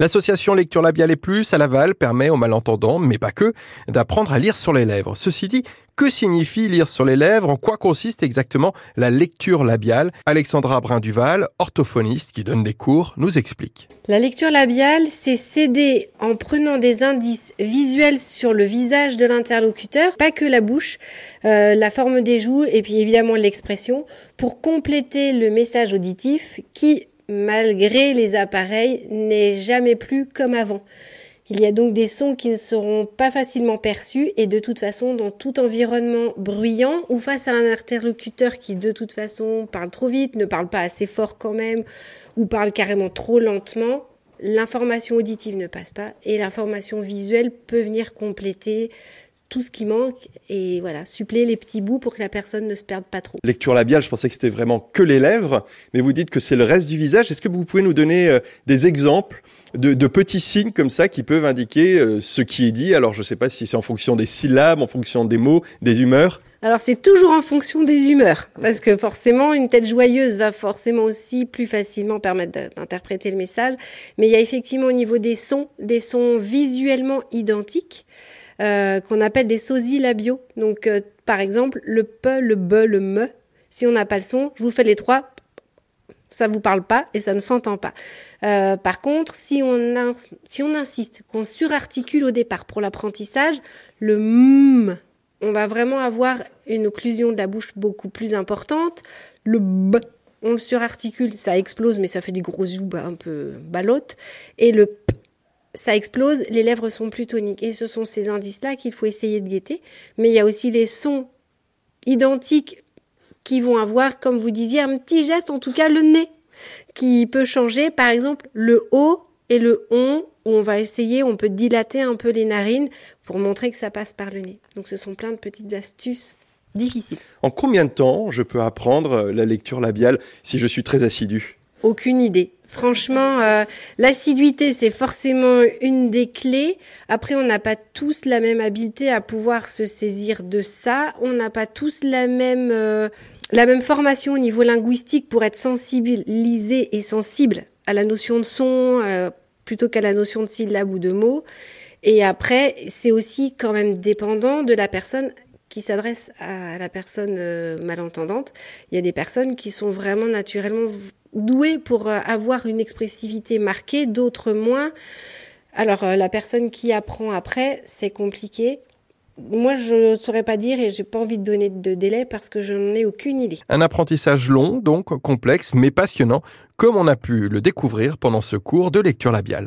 L'association Lecture Labiale et Plus à Laval permet aux malentendants, mais pas que, d'apprendre à lire sur les lèvres. Ceci dit, que signifie lire sur les lèvres? En quoi consiste exactement la lecture labiale? Alexandra Brun-Duval, orthophoniste qui donne des cours, nous explique. La lecture labiale, c'est s'aider en prenant des indices visuels sur le visage de l'interlocuteur, pas que la bouche, euh, la forme des joues et puis évidemment l'expression, pour compléter le message auditif qui malgré les appareils, n'est jamais plus comme avant. Il y a donc des sons qui ne seront pas facilement perçus et de toute façon dans tout environnement bruyant ou face à un interlocuteur qui de toute façon parle trop vite, ne parle pas assez fort quand même ou parle carrément trop lentement, l'information auditive ne passe pas et l'information visuelle peut venir compléter tout ce qui manque et voilà, suppléer les petits bouts pour que la personne ne se perde pas trop. Lecture labiale, je pensais que c'était vraiment que les lèvres, mais vous dites que c'est le reste du visage. Est-ce que vous pouvez nous donner euh, des exemples de, de, petits signes comme ça qui peuvent indiquer euh, ce qui est dit? Alors je ne sais pas si c'est en fonction des syllabes, en fonction des mots, des humeurs. Alors c'est toujours en fonction des humeurs, parce que forcément une tête joyeuse va forcément aussi plus facilement permettre d'interpréter le message, mais il y a effectivement au niveau des sons, des sons visuellement identiques. Euh, qu'on appelle des sosies labiaux. Donc, euh, par exemple, le pe, le be, le me. Si on n'a pas le son, je vous fais les trois. Ça vous parle pas et ça ne s'entend pas. Euh, par contre, si on, si on insiste, qu'on surarticule au départ pour l'apprentissage, le m, on va vraiment avoir une occlusion de la bouche beaucoup plus importante. Le b, on le surarticule, ça explose, mais ça fait des gros joues un peu balottes. Et le p, ça explose, les lèvres sont plus toniques. Et ce sont ces indices-là qu'il faut essayer de guetter. Mais il y a aussi les sons identiques qui vont avoir, comme vous disiez, un petit geste, en tout cas le nez, qui peut changer. Par exemple, le O et le on, où on va essayer, on peut dilater un peu les narines pour montrer que ça passe par le nez. Donc ce sont plein de petites astuces difficiles. En combien de temps je peux apprendre la lecture labiale si je suis très assidu? Aucune idée. Franchement, euh, l'assiduité, c'est forcément une des clés. Après, on n'a pas tous la même habileté à pouvoir se saisir de ça. On n'a pas tous la même, euh, la même formation au niveau linguistique pour être sensibilisé et sensible à la notion de son euh, plutôt qu'à la notion de syllabe ou de mots. Et après, c'est aussi quand même dépendant de la personne qui s'adresse à la personne malentendante. Il y a des personnes qui sont vraiment naturellement doués pour euh, avoir une expressivité marquée, d'autres moins. Alors euh, la personne qui apprend après, c'est compliqué. Moi, je ne saurais pas dire et j'ai pas envie de donner de délai parce que je n'en ai aucune idée. Un apprentissage long, donc complexe, mais passionnant, comme on a pu le découvrir pendant ce cours de lecture labiale.